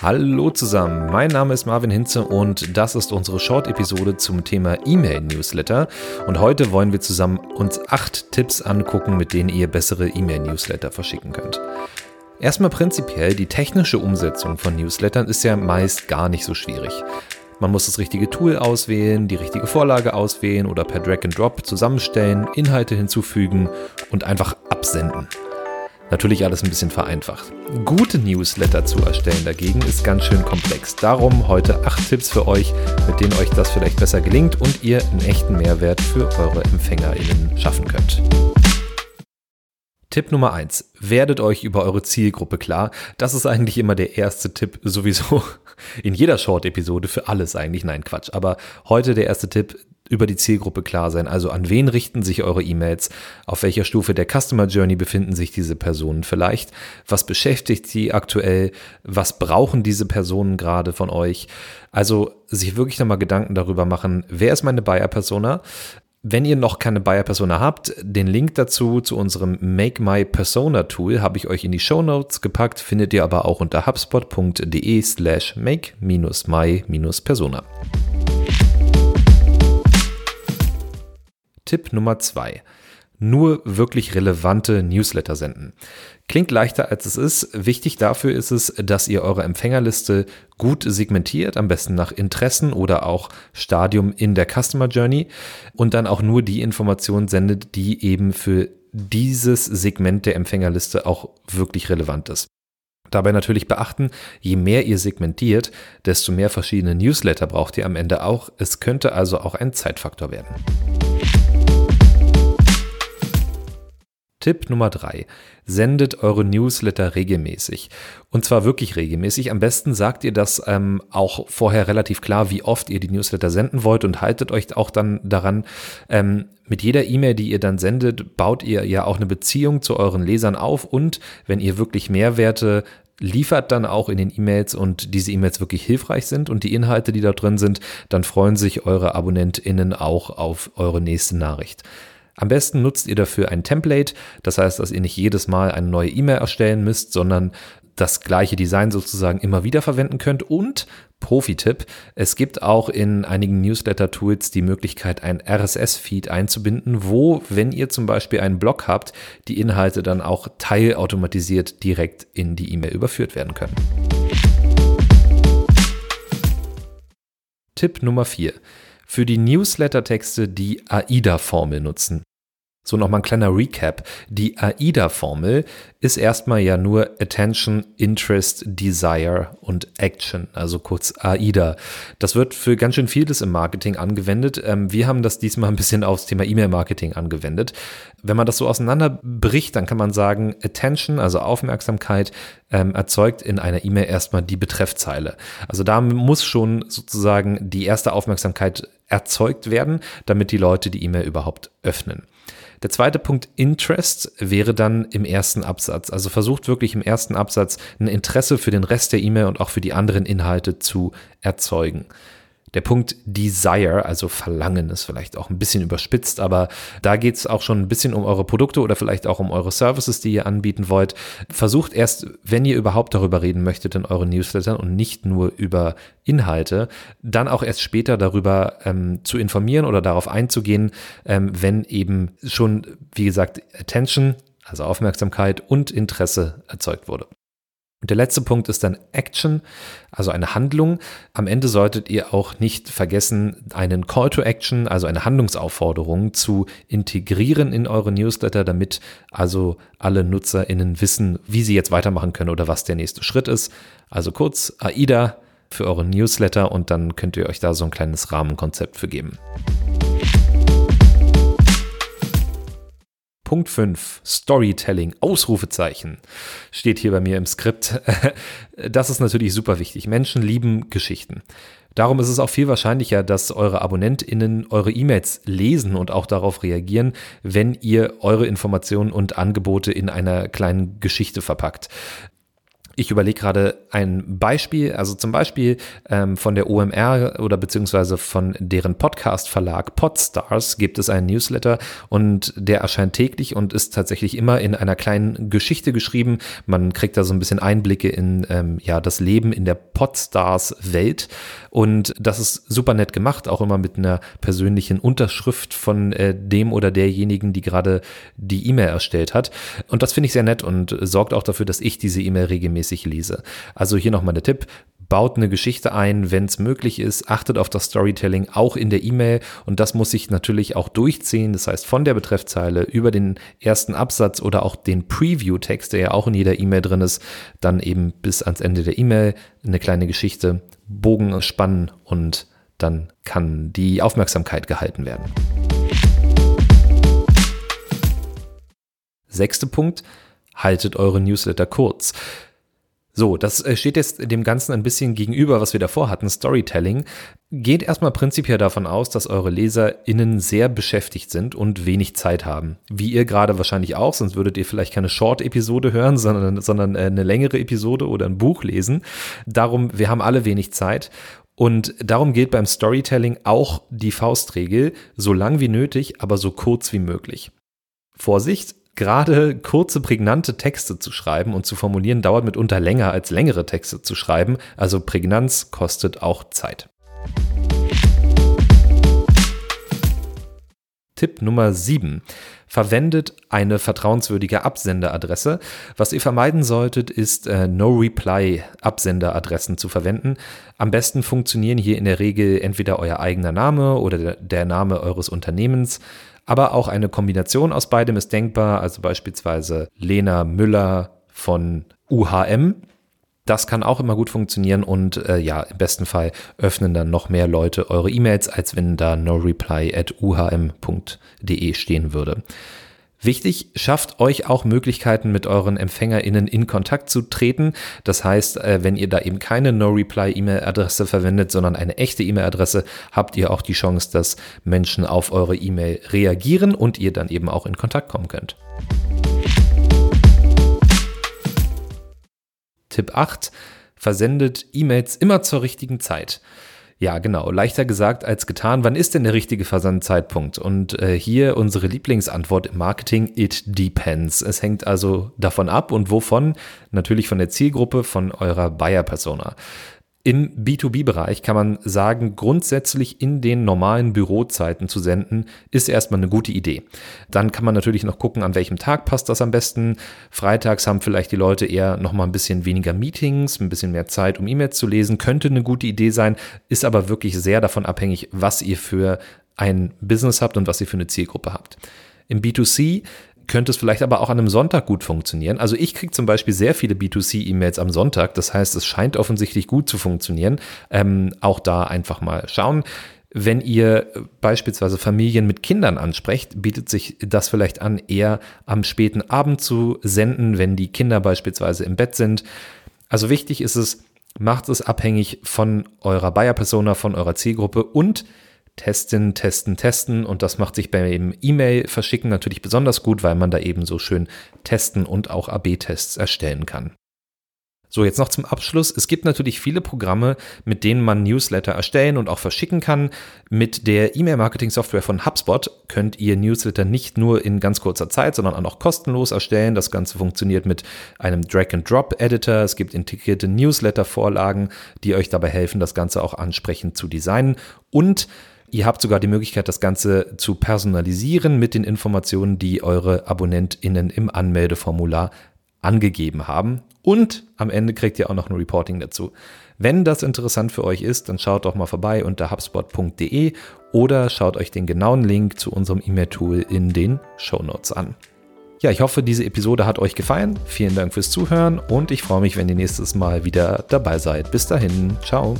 Hallo zusammen, mein Name ist Marvin Hinze und das ist unsere Short-Episode zum Thema E-Mail-Newsletter. Und heute wollen wir zusammen uns acht Tipps angucken, mit denen ihr bessere E-Mail-Newsletter verschicken könnt. Erstmal prinzipiell, die technische Umsetzung von Newslettern ist ja meist gar nicht so schwierig. Man muss das richtige Tool auswählen, die richtige Vorlage auswählen oder per Drag and Drop zusammenstellen, Inhalte hinzufügen und einfach absenden. Natürlich alles ein bisschen vereinfacht. Gute Newsletter zu erstellen dagegen ist ganz schön komplex. Darum heute acht Tipps für euch, mit denen euch das vielleicht besser gelingt und ihr einen echten Mehrwert für eure EmpfängerInnen schaffen könnt. Tipp Nummer eins: Werdet euch über eure Zielgruppe klar. Das ist eigentlich immer der erste Tipp sowieso in jeder Short-Episode für alles eigentlich. Nein, Quatsch. Aber heute der erste Tipp, über die Zielgruppe klar sein. Also an wen richten sich eure E-Mails? Auf welcher Stufe der Customer Journey befinden sich diese Personen vielleicht? Was beschäftigt sie aktuell? Was brauchen diese Personen gerade von euch? Also sich wirklich nochmal Gedanken darüber machen, wer ist meine Buyer-Persona? Wenn ihr noch keine Buyer-Persona habt, den Link dazu zu unserem Make My Persona Tool habe ich euch in die Show Notes gepackt, findet ihr aber auch unter hubspot.de slash make-my-persona. Tipp Nummer zwei. Nur wirklich relevante Newsletter senden. Klingt leichter als es ist. Wichtig dafür ist es, dass ihr eure Empfängerliste gut segmentiert, am besten nach Interessen oder auch Stadium in der Customer Journey und dann auch nur die Informationen sendet, die eben für dieses Segment der Empfängerliste auch wirklich relevant ist. Dabei natürlich beachten, je mehr ihr segmentiert, desto mehr verschiedene Newsletter braucht ihr am Ende auch. Es könnte also auch ein Zeitfaktor werden. Tipp Nummer drei: Sendet eure Newsletter regelmäßig. Und zwar wirklich regelmäßig. Am besten sagt ihr das ähm, auch vorher relativ klar, wie oft ihr die Newsletter senden wollt und haltet euch auch dann daran. Ähm, mit jeder E-Mail, die ihr dann sendet, baut ihr ja auch eine Beziehung zu euren Lesern auf und wenn ihr wirklich Mehrwerte liefert dann auch in den E-Mails und diese E-Mails wirklich hilfreich sind und die Inhalte, die da drin sind, dann freuen sich eure AbonnentInnen auch auf eure nächste Nachricht. Am besten nutzt ihr dafür ein Template, das heißt, dass ihr nicht jedes Mal eine neue E-Mail erstellen müsst, sondern das gleiche Design sozusagen immer wieder verwenden könnt. Und Profi-Tipp, es gibt auch in einigen Newsletter-Tools die Möglichkeit, ein RSS-Feed einzubinden, wo, wenn ihr zum Beispiel einen Blog habt, die Inhalte dann auch teilautomatisiert direkt in die E-Mail überführt werden können. Tipp Nummer 4. Für die Newsletter-Texte die AIDA-Formel nutzen. So nochmal ein kleiner Recap. Die AIDA-Formel ist erstmal ja nur Attention, Interest, Desire und Action, also kurz AIDA. Das wird für ganz schön vieles im Marketing angewendet. Ähm, wir haben das diesmal ein bisschen aufs Thema E-Mail-Marketing angewendet. Wenn man das so auseinanderbricht, dann kann man sagen, Attention, also Aufmerksamkeit, ähm, erzeugt in einer E-Mail erstmal die Betreffzeile. Also da muss schon sozusagen die erste Aufmerksamkeit erzeugt werden, damit die Leute die E-Mail überhaupt öffnen. Der zweite Punkt Interest wäre dann im ersten Absatz. Also versucht wirklich im ersten Absatz ein Interesse für den Rest der E-Mail und auch für die anderen Inhalte zu erzeugen. Der Punkt Desire, also Verlangen, ist vielleicht auch ein bisschen überspitzt, aber da geht es auch schon ein bisschen um eure Produkte oder vielleicht auch um eure Services, die ihr anbieten wollt. Versucht erst, wenn ihr überhaupt darüber reden möchtet in euren Newslettern und nicht nur über Inhalte, dann auch erst später darüber ähm, zu informieren oder darauf einzugehen, ähm, wenn eben schon, wie gesagt, Attention, also Aufmerksamkeit und Interesse erzeugt wurde. Und der letzte Punkt ist dann Action, also eine Handlung. Am Ende solltet ihr auch nicht vergessen, einen Call to Action, also eine Handlungsaufforderung zu integrieren in eure Newsletter, damit also alle NutzerInnen wissen, wie sie jetzt weitermachen können oder was der nächste Schritt ist. Also kurz AIDA für eure Newsletter und dann könnt ihr euch da so ein kleines Rahmenkonzept für geben. Punkt 5, Storytelling, Ausrufezeichen, steht hier bei mir im Skript. Das ist natürlich super wichtig. Menschen lieben Geschichten. Darum ist es auch viel wahrscheinlicher, dass eure AbonnentInnen eure E-Mails lesen und auch darauf reagieren, wenn ihr eure Informationen und Angebote in einer kleinen Geschichte verpackt. Ich überlege gerade ein Beispiel, also zum Beispiel ähm, von der OMR oder beziehungsweise von deren Podcast-Verlag Podstars gibt es einen Newsletter und der erscheint täglich und ist tatsächlich immer in einer kleinen Geschichte geschrieben. Man kriegt da so ein bisschen Einblicke in ähm, ja, das Leben in der Podstars-Welt und das ist super nett gemacht, auch immer mit einer persönlichen Unterschrift von äh, dem oder derjenigen, die gerade die E-Mail erstellt hat. Und das finde ich sehr nett und sorgt auch dafür, dass ich diese E-Mail regelmäßig lese. Also hier nochmal der Tipp, baut eine Geschichte ein, wenn es möglich ist, achtet auf das Storytelling auch in der E-Mail und das muss sich natürlich auch durchziehen, das heißt von der Betreffzeile über den ersten Absatz oder auch den Preview-Text, der ja auch in jeder E-Mail drin ist, dann eben bis ans Ende der E-Mail eine kleine Geschichte, Bogen spannen und dann kann die Aufmerksamkeit gehalten werden. Sechster Punkt, haltet eure Newsletter kurz. So, das äh, steht jetzt dem Ganzen ein bisschen gegenüber, was wir davor hatten, Storytelling. Geht erstmal prinzipiell davon aus, dass eure LeserInnen sehr beschäftigt sind und wenig Zeit haben. Wie ihr gerade wahrscheinlich auch, sonst würdet ihr vielleicht keine Short-Episode hören, sondern, sondern äh, eine längere Episode oder ein Buch lesen. Darum, wir haben alle wenig Zeit. Und darum gilt beim Storytelling auch die Faustregel, so lang wie nötig, aber so kurz wie möglich. Vorsicht, gerade kurze, prägnante Texte zu schreiben und zu formulieren, dauert mitunter länger als längere Texte zu schreiben. Also Prägnanz kostet auch Zeit. Tipp Nummer 7. Verwendet eine vertrauenswürdige Absenderadresse. Was ihr vermeiden solltet, ist äh, No-Reply-Absenderadressen zu verwenden. Am besten funktionieren hier in der Regel entweder euer eigener Name oder der Name eures Unternehmens. Aber auch eine Kombination aus beidem ist denkbar, also beispielsweise Lena Müller von UHM. Das kann auch immer gut funktionieren und äh, ja, im besten Fall öffnen dann noch mehr Leute eure E-Mails, als wenn da no reply at uhm.de stehen würde. Wichtig, schafft euch auch Möglichkeiten, mit euren EmpfängerInnen in Kontakt zu treten. Das heißt, äh, wenn ihr da eben keine No-Reply-E-Mail-Adresse verwendet, sondern eine echte E-Mail-Adresse, habt ihr auch die Chance, dass Menschen auf eure E-Mail reagieren und ihr dann eben auch in Kontakt kommen könnt. Tipp 8. Versendet E-Mails immer zur richtigen Zeit. Ja, genau. Leichter gesagt als getan. Wann ist denn der richtige Versandzeitpunkt? Und äh, hier unsere Lieblingsantwort im Marketing, it depends. Es hängt also davon ab und wovon? Natürlich von der Zielgruppe, von eurer Buyer-Persona. Im B2B-Bereich kann man sagen, grundsätzlich in den normalen Bürozeiten zu senden, ist erstmal eine gute Idee. Dann kann man natürlich noch gucken, an welchem Tag passt das am besten. Freitags haben vielleicht die Leute eher noch mal ein bisschen weniger Meetings, ein bisschen mehr Zeit, um E-Mails zu lesen. Könnte eine gute Idee sein, ist aber wirklich sehr davon abhängig, was ihr für ein Business habt und was ihr für eine Zielgruppe habt. Im B2C könnte es vielleicht aber auch an einem Sonntag gut funktionieren. Also ich kriege zum Beispiel sehr viele B2C-E-Mails am Sonntag. Das heißt, es scheint offensichtlich gut zu funktionieren. Ähm, auch da einfach mal schauen. Wenn ihr beispielsweise Familien mit Kindern ansprecht, bietet sich das vielleicht an, eher am späten Abend zu senden, wenn die Kinder beispielsweise im Bett sind. Also wichtig ist es, macht es abhängig von eurer Buyer-Persona, von eurer Zielgruppe und testen, testen, testen und das macht sich beim E-Mail verschicken natürlich besonders gut, weil man da eben so schön testen und auch AB-Tests erstellen kann. So, jetzt noch zum Abschluss. Es gibt natürlich viele Programme, mit denen man Newsletter erstellen und auch verschicken kann. Mit der E-Mail-Marketing-Software von HubSpot könnt ihr Newsletter nicht nur in ganz kurzer Zeit, sondern auch kostenlos erstellen. Das Ganze funktioniert mit einem Drag-and-Drop-Editor. Es gibt integrierte Newsletter-Vorlagen, die euch dabei helfen, das Ganze auch ansprechend zu designen. Und Ihr habt sogar die Möglichkeit, das Ganze zu personalisieren mit den Informationen, die eure AbonnentInnen im Anmeldeformular angegeben haben. Und am Ende kriegt ihr auch noch ein Reporting dazu. Wenn das interessant für euch ist, dann schaut doch mal vorbei unter hubspot.de oder schaut euch den genauen Link zu unserem E-Mail-Tool in den Show Notes an. Ja, ich hoffe, diese Episode hat euch gefallen. Vielen Dank fürs Zuhören und ich freue mich, wenn ihr nächstes Mal wieder dabei seid. Bis dahin, ciao.